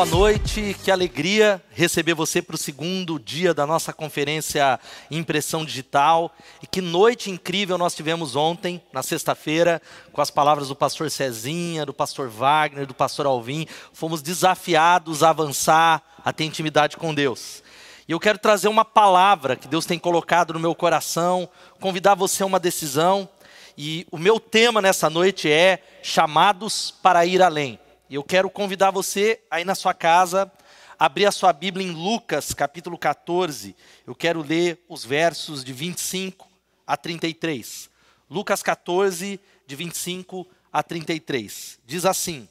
Boa noite. Que alegria receber você para o segundo dia da nossa conferência Impressão Digital. E que noite incrível nós tivemos ontem, na sexta-feira, com as palavras do pastor Cezinha, do pastor Wagner, do pastor Alvim. Fomos desafiados a avançar, a ter intimidade com Deus. E eu quero trazer uma palavra que Deus tem colocado no meu coração, convidar você a uma decisão. E o meu tema nessa noite é chamados para ir além. E eu quero convidar você aí na sua casa, abrir a sua Bíblia em Lucas, capítulo 14. Eu quero ler os versos de 25 a 33. Lucas 14, de 25 a 33. Diz assim: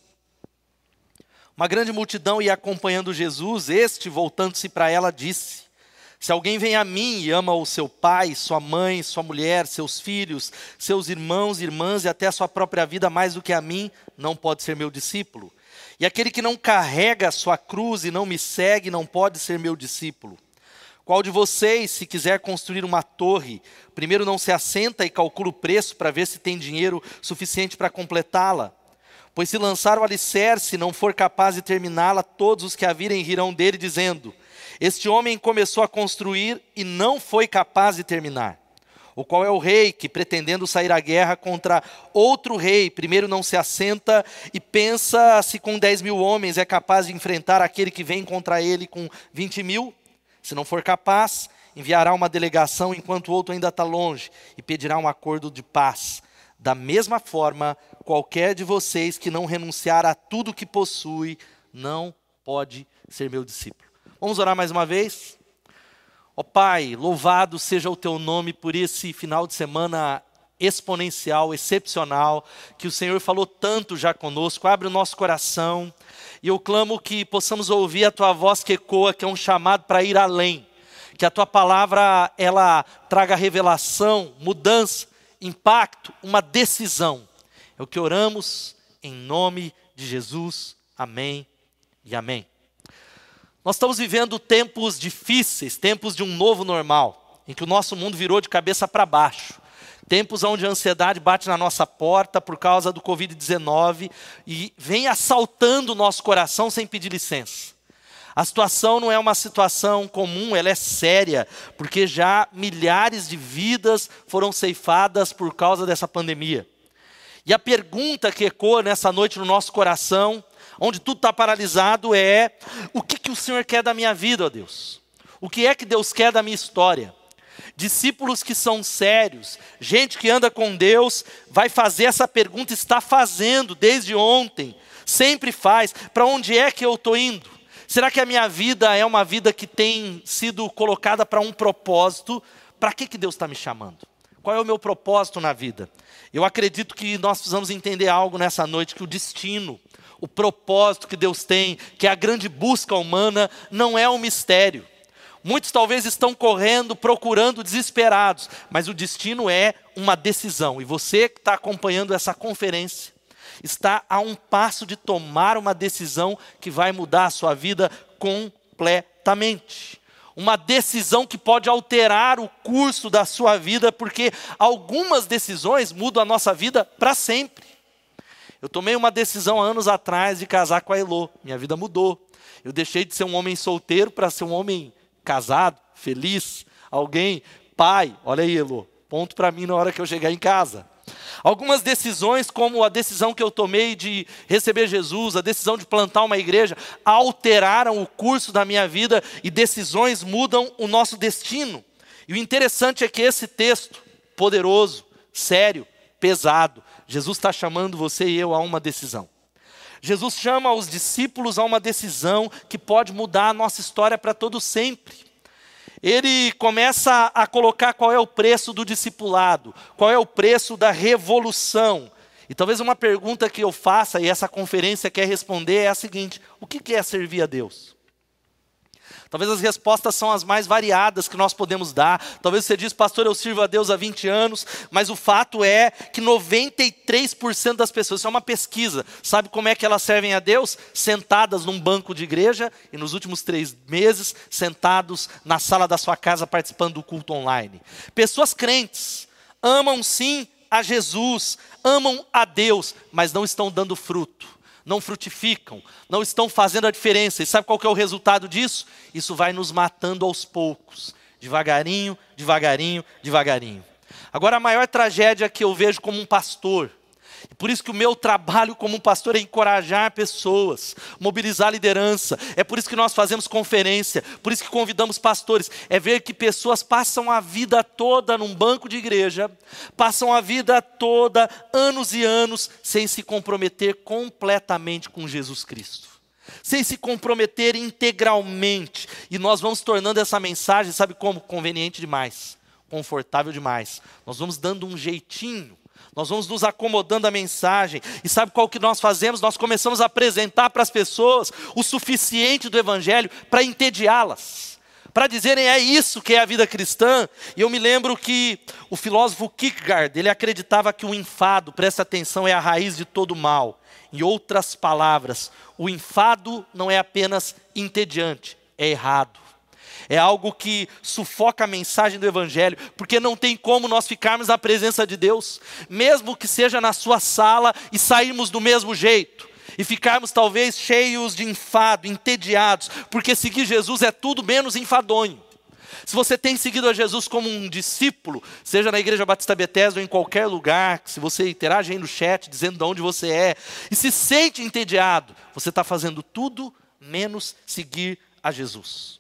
Uma grande multidão ia acompanhando Jesus, este, voltando-se para ela, disse: se alguém vem a mim e ama o seu pai, sua mãe, sua mulher, seus filhos, seus irmãos, irmãs e até a sua própria vida mais do que a mim, não pode ser meu discípulo. E aquele que não carrega a sua cruz e não me segue, não pode ser meu discípulo. Qual de vocês, se quiser construir uma torre, primeiro não se assenta e calcula o preço para ver se tem dinheiro suficiente para completá-la? Pois se lançar o alicerce e não for capaz de terminá-la, todos os que a virem rirão dele, dizendo: este homem começou a construir e não foi capaz de terminar. O qual é o rei que, pretendendo sair à guerra contra outro rei, primeiro não se assenta e pensa se com 10 mil homens é capaz de enfrentar aquele que vem contra ele com 20 mil? Se não for capaz, enviará uma delegação enquanto o outro ainda está longe e pedirá um acordo de paz. Da mesma forma, qualquer de vocês que não renunciar a tudo que possui, não pode ser meu discípulo. Vamos orar mais uma vez? Ó oh, Pai, louvado seja o teu nome por esse final de semana exponencial, excepcional, que o Senhor falou tanto já conosco. Abre o nosso coração e eu clamo que possamos ouvir a tua voz que ecoa, que é um chamado para ir além. Que a tua palavra ela traga revelação, mudança, impacto, uma decisão. É o que oramos em nome de Jesus. Amém e amém. Nós estamos vivendo tempos difíceis, tempos de um novo normal, em que o nosso mundo virou de cabeça para baixo. Tempos onde a ansiedade bate na nossa porta por causa do Covid-19 e vem assaltando o nosso coração sem pedir licença. A situação não é uma situação comum, ela é séria, porque já milhares de vidas foram ceifadas por causa dessa pandemia. E a pergunta que ecoa nessa noite no nosso coração onde tudo está paralisado, é o que, que o Senhor quer da minha vida, ó Deus? O que é que Deus quer da minha história? Discípulos que são sérios, gente que anda com Deus, vai fazer essa pergunta, está fazendo desde ontem, sempre faz: para onde é que eu estou indo? Será que a minha vida é uma vida que tem sido colocada para um propósito? Para que, que Deus está me chamando? Qual é o meu propósito na vida? Eu acredito que nós precisamos entender algo nessa noite: que o destino, o propósito que Deus tem, que é a grande busca humana, não é um mistério. Muitos talvez estão correndo, procurando, desesperados, mas o destino é uma decisão. E você que está acompanhando essa conferência, está a um passo de tomar uma decisão que vai mudar a sua vida completamente. Uma decisão que pode alterar o curso da sua vida, porque algumas decisões mudam a nossa vida para sempre. Eu tomei uma decisão há anos atrás de casar com a Elô. Minha vida mudou. Eu deixei de ser um homem solteiro para ser um homem casado, feliz, alguém, pai. Olha aí, Elô, ponto para mim na hora que eu chegar em casa. Algumas decisões, como a decisão que eu tomei de receber Jesus, a decisão de plantar uma igreja, alteraram o curso da minha vida e decisões mudam o nosso destino. E o interessante é que esse texto, poderoso, sério, pesado, Jesus está chamando você e eu a uma decisão. Jesus chama os discípulos a uma decisão que pode mudar a nossa história para todo sempre. Ele começa a colocar qual é o preço do discipulado, qual é o preço da revolução. E talvez uma pergunta que eu faça e essa conferência quer responder é a seguinte: o que é servir a Deus? Talvez as respostas são as mais variadas que nós podemos dar. Talvez você diz, pastor, eu sirvo a Deus há 20 anos, mas o fato é que 93% das pessoas, isso é uma pesquisa, sabe como é que elas servem a Deus? Sentadas num banco de igreja e nos últimos três meses, sentados na sala da sua casa participando do culto online. Pessoas crentes, amam sim a Jesus, amam a Deus, mas não estão dando fruto não frutificam, não estão fazendo a diferença. E sabe qual é o resultado disso? Isso vai nos matando aos poucos, devagarinho, devagarinho, devagarinho. Agora, a maior tragédia que eu vejo como um pastor, por isso que o meu trabalho como pastor é encorajar pessoas, mobilizar liderança. É por isso que nós fazemos conferência, por isso que convidamos pastores. É ver que pessoas passam a vida toda num banco de igreja, passam a vida toda, anos e anos, sem se comprometer completamente com Jesus Cristo. Sem se comprometer integralmente. E nós vamos tornando essa mensagem, sabe como? Conveniente demais, confortável demais. Nós vamos dando um jeitinho nós vamos nos acomodando à mensagem. E sabe qual que nós fazemos? Nós começamos a apresentar para as pessoas o suficiente do Evangelho para entediá-las. Para dizerem é isso que é a vida cristã. E eu me lembro que o filósofo Kierkegaard, ele acreditava que o enfado, presta atenção, é a raiz de todo mal. Em outras palavras, o enfado não é apenas entediante, é errado é algo que sufoca a mensagem do Evangelho, porque não tem como nós ficarmos na presença de Deus, mesmo que seja na sua sala e sairmos do mesmo jeito, e ficarmos talvez cheios de enfado, entediados, porque seguir Jesus é tudo menos enfadonho. Se você tem seguido a Jesus como um discípulo, seja na Igreja Batista Bethesda ou em qualquer lugar, se você interage aí no chat dizendo de onde você é, e se sente entediado, você está fazendo tudo menos seguir a Jesus.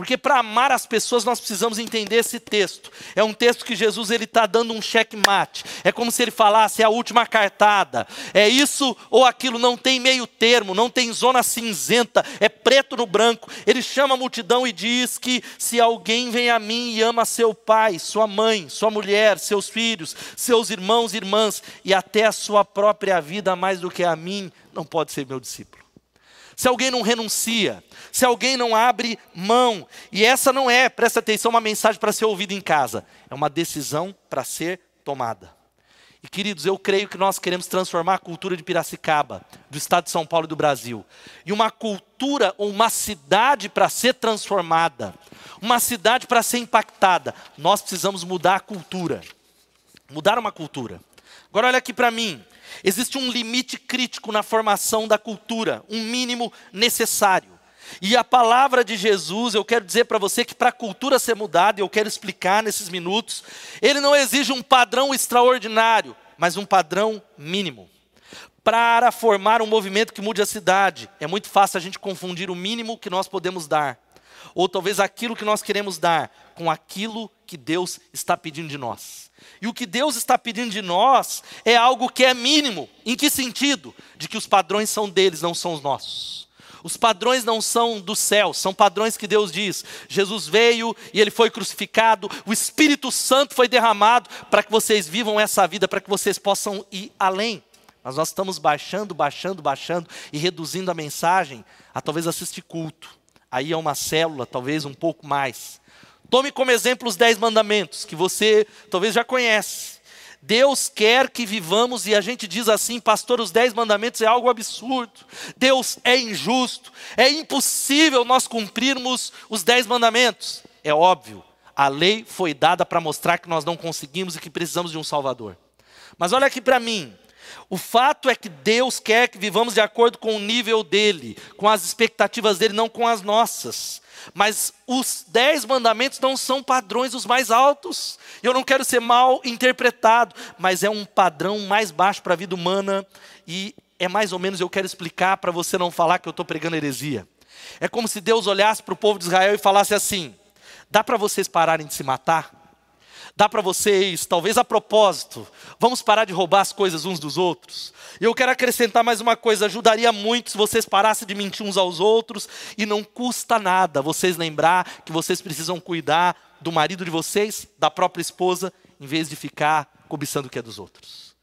Porque para amar as pessoas nós precisamos entender esse texto. É um texto que Jesus ele está dando um checkmate. É como se ele falasse é a última cartada. É isso ou aquilo. Não tem meio termo, não tem zona cinzenta. É preto no branco. Ele chama a multidão e diz que se alguém vem a mim e ama seu pai, sua mãe, sua mulher, seus filhos, seus irmãos irmãs e até a sua própria vida mais do que a mim, não pode ser meu discípulo se alguém não renuncia, se alguém não abre mão. E essa não é, presta atenção, uma mensagem para ser ouvida em casa, é uma decisão para ser tomada. E queridos, eu creio que nós queremos transformar a cultura de Piracicaba, do estado de São Paulo e do Brasil, em uma cultura ou uma cidade para ser transformada, uma cidade para ser impactada. Nós precisamos mudar a cultura, mudar uma cultura. Agora olha aqui para mim, Existe um limite crítico na formação da cultura, um mínimo necessário. E a palavra de Jesus, eu quero dizer para você que para a cultura ser mudada, eu quero explicar nesses minutos, ele não exige um padrão extraordinário, mas um padrão mínimo. Para formar um movimento que mude a cidade, é muito fácil a gente confundir o mínimo que nós podemos dar, ou talvez aquilo que nós queremos dar, com aquilo que Deus está pedindo de nós. E o que Deus está pedindo de nós é algo que é mínimo. Em que sentido? De que os padrões são deles, não são os nossos. Os padrões não são do céu, são padrões que Deus diz. Jesus veio e ele foi crucificado, o Espírito Santo foi derramado para que vocês vivam essa vida, para que vocês possam ir além. Mas nós estamos baixando, baixando, baixando e reduzindo a mensagem a talvez assistir culto. Aí é uma célula, talvez um pouco mais. Tome como exemplo os dez mandamentos, que você talvez já conhece. Deus quer que vivamos, e a gente diz assim, pastor, os dez mandamentos é algo absurdo. Deus é injusto. É impossível nós cumprirmos os dez mandamentos. É óbvio, a lei foi dada para mostrar que nós não conseguimos e que precisamos de um Salvador. Mas olha aqui para mim. O fato é que Deus quer que vivamos de acordo com o nível dele, com as expectativas dele, não com as nossas. Mas os dez mandamentos não são padrões os mais altos. Eu não quero ser mal interpretado, mas é um padrão mais baixo para a vida humana. E é mais ou menos, eu quero explicar para você não falar que eu estou pregando heresia. É como se Deus olhasse para o povo de Israel e falasse assim: dá para vocês pararem de se matar? Dá para vocês, talvez a propósito, vamos parar de roubar as coisas uns dos outros. E eu quero acrescentar mais uma coisa: ajudaria muito se vocês parassem de mentir uns aos outros, e não custa nada vocês lembrar que vocês precisam cuidar do marido de vocês, da própria esposa, em vez de ficar cobiçando o que é dos outros.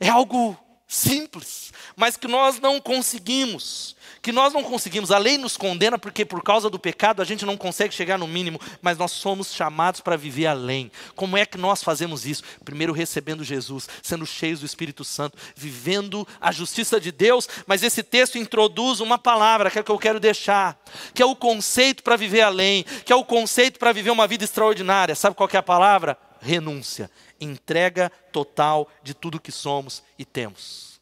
É algo simples, mas que nós não conseguimos que nós não conseguimos. A lei nos condena porque por causa do pecado a gente não consegue chegar no mínimo, mas nós somos chamados para viver além. Como é que nós fazemos isso? Primeiro recebendo Jesus, sendo cheios do Espírito Santo, vivendo a justiça de Deus, mas esse texto introduz uma palavra que é que eu quero deixar, que é o conceito para viver além, que é o conceito para viver uma vida extraordinária. Sabe qual é a palavra? Renúncia, entrega total de tudo que somos e temos.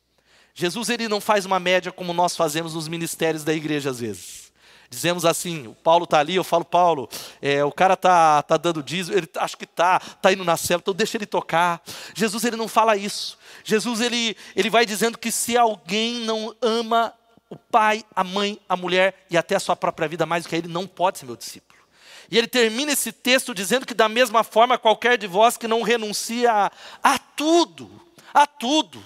Jesus ele não faz uma média como nós fazemos nos ministérios da igreja às vezes. Dizemos assim, o Paulo está ali, eu falo, Paulo, é, o cara está tá dando dízimo, ele acho que está, está indo na célula, então deixa ele tocar. Jesus ele não fala isso. Jesus ele, ele vai dizendo que se alguém não ama o pai, a mãe, a mulher e até a sua própria vida mais do que ele, não pode ser meu discípulo. E ele termina esse texto dizendo que da mesma forma qualquer de vós que não renuncia a, a tudo, a tudo,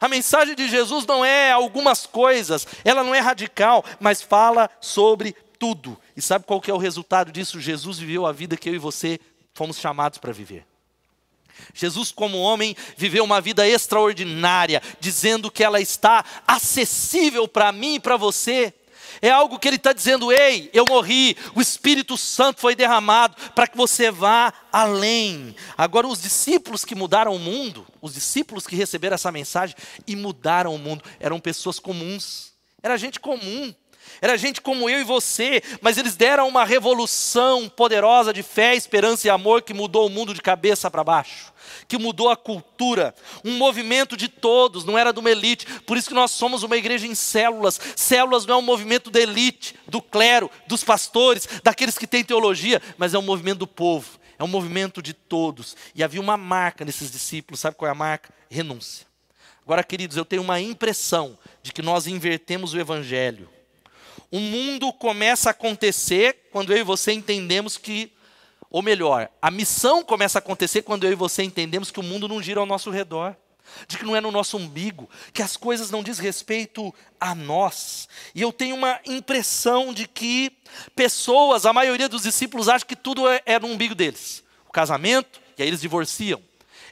a mensagem de Jesus não é algumas coisas, ela não é radical, mas fala sobre tudo. E sabe qual que é o resultado disso? Jesus viveu a vida que eu e você fomos chamados para viver. Jesus, como homem, viveu uma vida extraordinária, dizendo que ela está acessível para mim e para você. É algo que ele está dizendo: ei, eu morri, o Espírito Santo foi derramado para que você vá além. Agora, os discípulos que mudaram o mundo, os discípulos que receberam essa mensagem e mudaram o mundo, eram pessoas comuns, era gente comum. Era gente como eu e você, mas eles deram uma revolução poderosa de fé, esperança e amor que mudou o mundo de cabeça para baixo que mudou a cultura, um movimento de todos, não era de uma elite. Por isso que nós somos uma igreja em células. Células não é um movimento da elite, do clero, dos pastores, daqueles que têm teologia, mas é um movimento do povo, é um movimento de todos. E havia uma marca nesses discípulos, sabe qual é a marca? Renúncia. Agora, queridos, eu tenho uma impressão de que nós invertemos o evangelho. O mundo começa a acontecer quando eu e você entendemos que ou melhor, a missão começa a acontecer quando eu e você entendemos que o mundo não gira ao nosso redor, de que não é no nosso umbigo, que as coisas não diz respeito a nós. E eu tenho uma impressão de que pessoas, a maioria dos discípulos, acha que tudo é, é no umbigo deles. O casamento, e aí eles divorciam.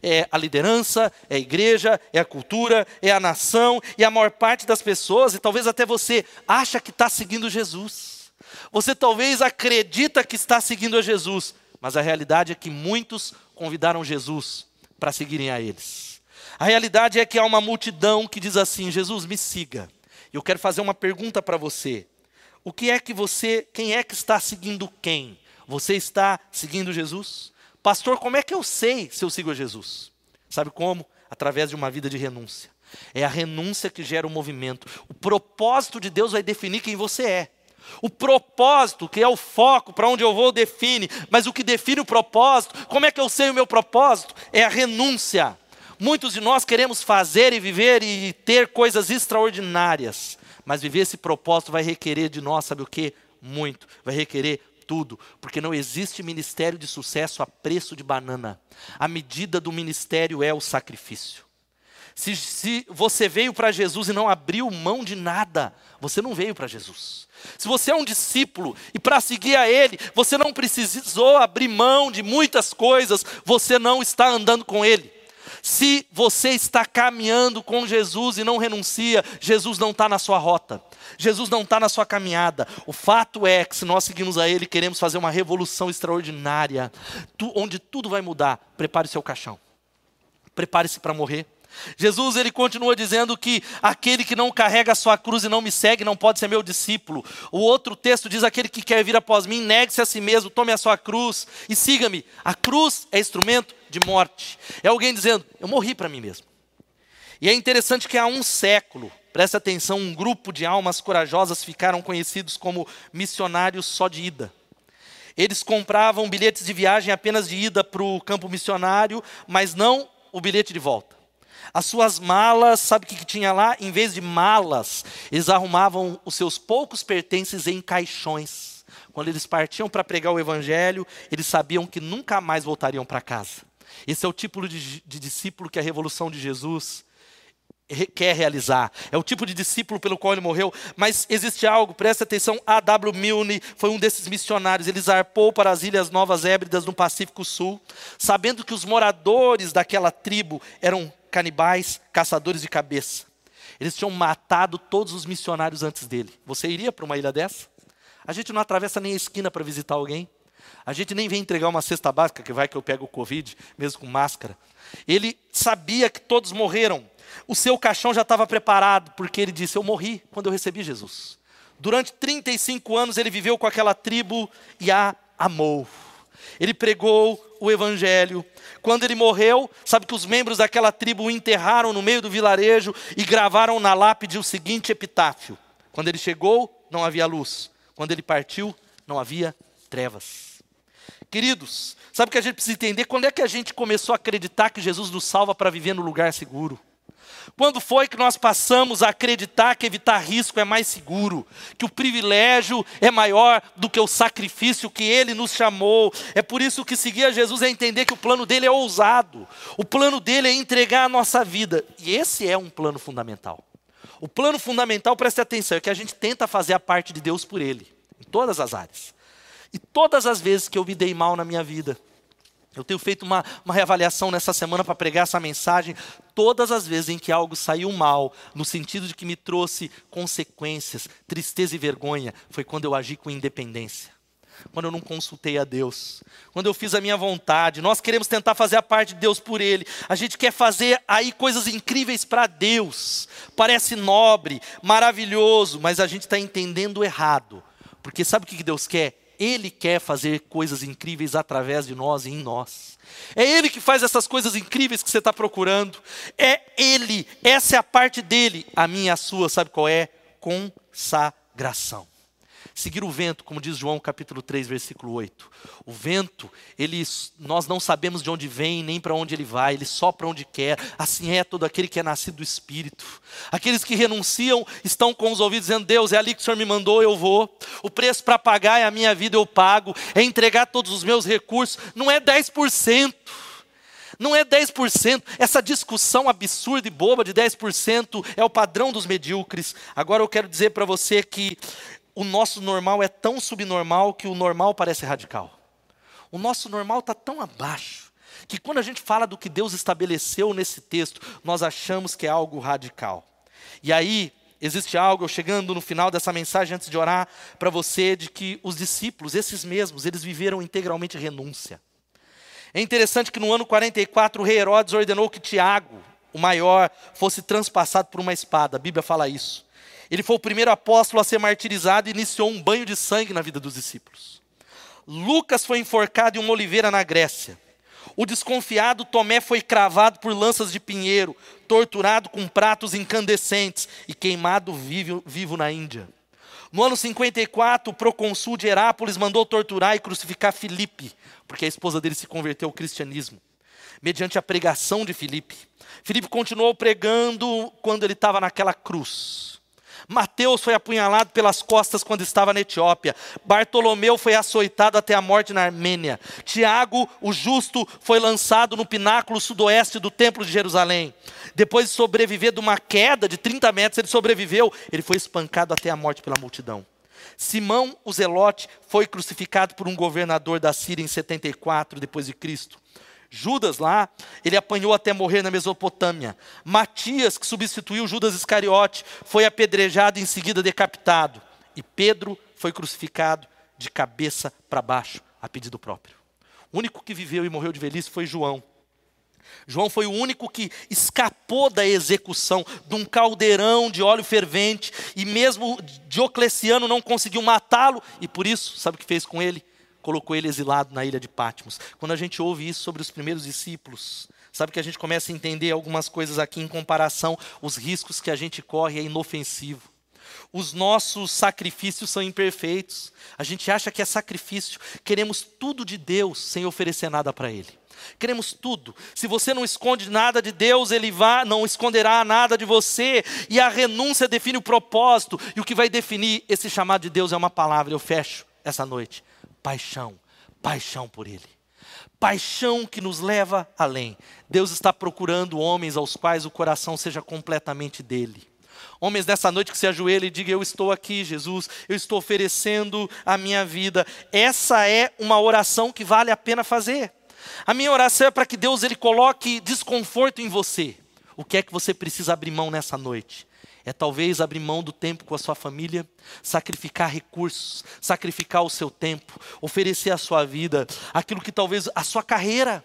É a liderança, é a igreja, é a cultura, é a nação, e a maior parte das pessoas, e talvez até você, acha que está seguindo Jesus. Você talvez acredita que está seguindo a Jesus, mas a realidade é que muitos convidaram Jesus para seguirem a eles. A realidade é que há uma multidão que diz assim: Jesus, me siga. Eu quero fazer uma pergunta para você. O que é que você, quem é que está seguindo quem? Você está seguindo Jesus? Pastor, como é que eu sei se eu sigo a Jesus? Sabe como? Através de uma vida de renúncia. É a renúncia que gera o movimento. O propósito de Deus vai definir quem você é. O propósito, que é o foco, para onde eu vou, define. Mas o que define o propósito, como é que eu sei o meu propósito? É a renúncia. Muitos de nós queremos fazer e viver e ter coisas extraordinárias. Mas viver esse propósito vai requerer de nós, sabe o que? Muito. Vai requerer tudo, porque não existe ministério de sucesso a preço de banana. A medida do ministério é o sacrifício. Se, se você veio para Jesus e não abriu mão de nada, você não veio para Jesus. Se você é um discípulo e para seguir a Ele, você não precisou abrir mão de muitas coisas, você não está andando com Ele. Se você está caminhando com Jesus e não renuncia, Jesus não está na sua rota, Jesus não está na sua caminhada. O fato é que, se nós seguimos a Ele, queremos fazer uma revolução extraordinária, onde tudo vai mudar. Prepare seu caixão, prepare-se para morrer. Jesus ele continua dizendo que aquele que não carrega a sua cruz e não me segue não pode ser meu discípulo. O outro texto diz: aquele que quer vir após mim, negue-se a si mesmo, tome a sua cruz e siga-me. A cruz é instrumento de morte. É alguém dizendo: eu morri para mim mesmo. E é interessante que há um século, preste atenção, um grupo de almas corajosas ficaram conhecidos como missionários só de ida. Eles compravam bilhetes de viagem apenas de ida para o campo missionário, mas não o bilhete de volta. As suas malas, sabe o que, que tinha lá? Em vez de malas, eles arrumavam os seus poucos pertences em caixões. Quando eles partiam para pregar o evangelho, eles sabiam que nunca mais voltariam para casa. Esse é o tipo de, de discípulo que a revolução de Jesus quer realizar. É o tipo de discípulo pelo qual ele morreu. Mas existe algo, presta atenção, A.W. Milne foi um desses missionários. Ele zarpou para as Ilhas Novas Hébridas no Pacífico Sul, sabendo que os moradores daquela tribo eram canibais, caçadores de cabeça. Eles tinham matado todos os missionários antes dele. Você iria para uma ilha dessa? A gente não atravessa nem a esquina para visitar alguém. A gente nem vem entregar uma cesta básica, que vai que eu pego o Covid, mesmo com máscara. Ele sabia que todos morreram. O seu caixão já estava preparado, porque ele disse: Eu morri quando eu recebi Jesus. Durante 35 anos ele viveu com aquela tribo e a amou. ele pregou o evangelho. Quando ele morreu, sabe que os membros daquela tribo o enterraram no meio do vilarejo e gravaram na lápide o seguinte epitáfio: Quando ele chegou, não havia luz. Quando ele partiu, não havia trevas. Queridos, sabe o que a gente precisa entender? Quando é que a gente começou a acreditar que Jesus nos salva para viver no lugar seguro? Quando foi que nós passamos a acreditar que evitar risco é mais seguro, que o privilégio é maior do que o sacrifício que ele nos chamou? É por isso que seguir a Jesus é entender que o plano dele é ousado, o plano dele é entregar a nossa vida, e esse é um plano fundamental. O plano fundamental, preste atenção, é que a gente tenta fazer a parte de Deus por ele, em todas as áreas. E todas as vezes que eu me dei mal na minha vida, eu tenho feito uma, uma reavaliação nessa semana para pregar essa mensagem. Todas as vezes em que algo saiu mal, no sentido de que me trouxe consequências, tristeza e vergonha, foi quando eu agi com independência. Quando eu não consultei a Deus, quando eu fiz a minha vontade, nós queremos tentar fazer a parte de Deus por Ele, a gente quer fazer aí coisas incríveis para Deus, parece nobre, maravilhoso, mas a gente está entendendo errado, porque sabe o que Deus quer? Ele quer fazer coisas incríveis através de nós e em nós. É Ele que faz essas coisas incríveis que você está procurando. É Ele, essa é a parte dele. A minha e a sua, sabe qual é? Consagração. Seguir o vento, como diz João capítulo 3, versículo 8. O vento, ele, nós não sabemos de onde vem, nem para onde ele vai, ele só para onde quer. Assim é todo aquele que é nascido do Espírito. Aqueles que renunciam estão com os ouvidos dizendo: Deus, é ali que o Senhor me mandou, eu vou. O preço para pagar é a minha vida, eu pago. É entregar todos os meus recursos. Não é 10%. Não é 10%, essa discussão absurda e boba de 10% é o padrão dos medíocres. Agora eu quero dizer para você que o nosso normal é tão subnormal que o normal parece radical. O nosso normal está tão abaixo que quando a gente fala do que Deus estabeleceu nesse texto, nós achamos que é algo radical. E aí, existe algo, chegando no final dessa mensagem, antes de orar para você, de que os discípulos, esses mesmos, eles viveram integralmente renúncia. É interessante que no ano 44, o rei Herodes ordenou que Tiago, o maior, fosse transpassado por uma espada. A Bíblia fala isso. Ele foi o primeiro apóstolo a ser martirizado e iniciou um banho de sangue na vida dos discípulos. Lucas foi enforcado em uma oliveira na Grécia. O desconfiado Tomé foi cravado por lanças de pinheiro, torturado com pratos incandescentes e queimado vivo, vivo na Índia. No ano 54, o procônsul de Herápolis mandou torturar e crucificar Filipe, porque a esposa dele se converteu ao cristianismo, mediante a pregação de Filipe. Filipe continuou pregando quando ele estava naquela cruz. Mateus foi apunhalado pelas costas quando estava na Etiópia. Bartolomeu foi açoitado até a morte na Armênia. Tiago, o justo, foi lançado no pináculo sudoeste do Templo de Jerusalém. Depois de sobreviver de uma queda de 30 metros, ele sobreviveu. Ele foi espancado até a morte pela multidão. Simão, o Zelote, foi crucificado por um governador da Síria em 74 depois de Cristo. Judas lá, ele apanhou até morrer na Mesopotâmia. Matias, que substituiu Judas Iscariote, foi apedrejado e em seguida decapitado. E Pedro foi crucificado de cabeça para baixo, a pedido próprio. O único que viveu e morreu de velhice foi João. João foi o único que escapou da execução de um caldeirão de óleo fervente, e mesmo Diocleciano não conseguiu matá-lo, e por isso, sabe o que fez com ele? Colocou ele exilado na ilha de Patmos. Quando a gente ouve isso sobre os primeiros discípulos, sabe que a gente começa a entender algumas coisas aqui em comparação, os riscos que a gente corre é inofensivo. Os nossos sacrifícios são imperfeitos. A gente acha que é sacrifício. Queremos tudo de Deus sem oferecer nada para Ele. Queremos tudo. Se você não esconde nada de Deus, Ele vai, não esconderá nada de você. E a renúncia define o propósito. E o que vai definir esse chamado de Deus é uma palavra. Eu fecho essa noite paixão, paixão por Ele. Paixão que nos leva além. Deus está procurando homens aos quais o coração seja completamente dele. Homens nessa noite que se ajoelhem e digam: Eu estou aqui, Jesus, eu estou oferecendo a minha vida. Essa é uma oração que vale a pena fazer. A minha oração é para que Deus ele coloque desconforto em você. O que é que você precisa abrir mão nessa noite? É talvez abrir mão do tempo com a sua família, sacrificar recursos, sacrificar o seu tempo, oferecer a sua vida, aquilo que talvez a sua carreira.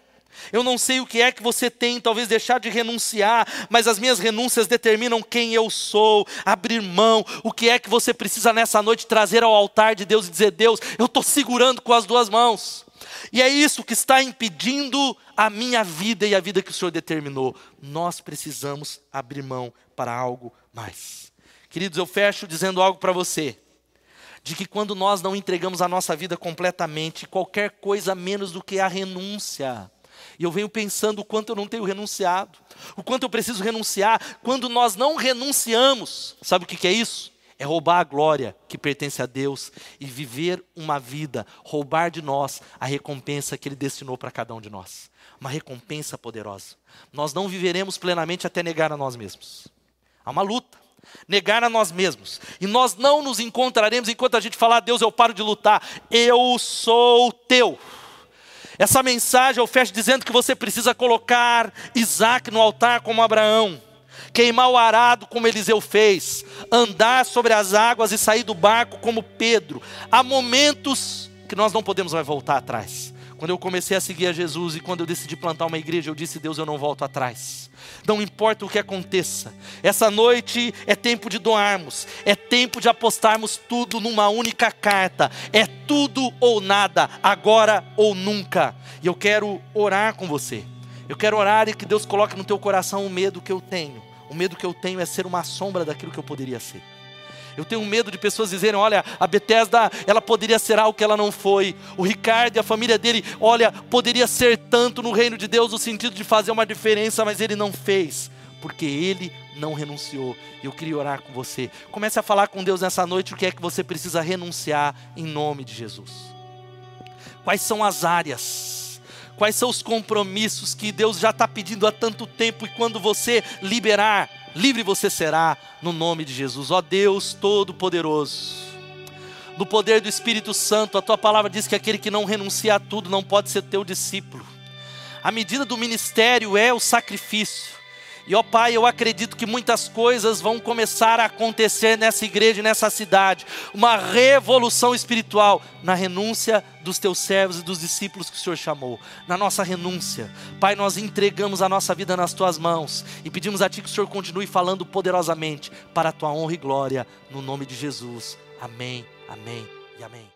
Eu não sei o que é que você tem, talvez deixar de renunciar, mas as minhas renúncias determinam quem eu sou, abrir mão. O que é que você precisa nessa noite trazer ao altar de Deus e dizer: Deus, eu estou segurando com as duas mãos. E é isso que está impedindo a minha vida e a vida que o Senhor determinou. Nós precisamos abrir mão para algo mais. Queridos, eu fecho dizendo algo para você de que quando nós não entregamos a nossa vida completamente, qualquer coisa menos do que a renúncia. E eu venho pensando o quanto eu não tenho renunciado, o quanto eu preciso renunciar. Quando nós não renunciamos, sabe o que é isso? É roubar a glória que pertence a Deus e viver uma vida, roubar de nós a recompensa que Ele destinou para cada um de nós. Uma recompensa poderosa. Nós não viveremos plenamente até negar a nós mesmos. Há uma luta negar a nós mesmos. E nós não nos encontraremos enquanto a gente falar, Deus, eu paro de lutar. Eu sou teu. Essa mensagem eu fecho dizendo que você precisa colocar Isaac no altar como Abraão, queimar o arado como Eliseu fez, andar sobre as águas e sair do barco como Pedro. Há momentos que nós não podemos mais voltar atrás. Quando eu comecei a seguir a Jesus e quando eu decidi plantar uma igreja, eu disse: Deus, eu não volto atrás. Não importa o que aconteça, essa noite é tempo de doarmos, é tempo de apostarmos tudo numa única carta. É tudo ou nada, agora ou nunca. E eu quero orar com você. Eu quero orar e que Deus coloque no teu coração o medo que eu tenho. O medo que eu tenho é ser uma sombra daquilo que eu poderia ser. Eu tenho medo de pessoas dizerem: olha, a Bethesda, ela poderia ser algo que ela não foi. O Ricardo e a família dele, olha, poderia ser tanto no reino de Deus, no sentido de fazer uma diferença, mas ele não fez, porque ele não renunciou. Eu queria orar com você. Comece a falar com Deus nessa noite o que é que você precisa renunciar em nome de Jesus. Quais são as áreas? Quais são os compromissos que Deus já está pedindo há tanto tempo e quando você liberar, livre você será, no nome de Jesus. Ó Deus Todo-Poderoso, no poder do Espírito Santo, a tua palavra diz que aquele que não renuncia a tudo não pode ser teu discípulo. A medida do ministério é o sacrifício. E ó Pai, eu acredito que muitas coisas vão começar a acontecer nessa igreja, nessa cidade. Uma revolução espiritual na renúncia dos teus servos e dos discípulos que o Senhor chamou. Na nossa renúncia. Pai, nós entregamos a nossa vida nas tuas mãos e pedimos a Ti que o Senhor continue falando poderosamente para a tua honra e glória. No nome de Jesus. Amém, amém e amém.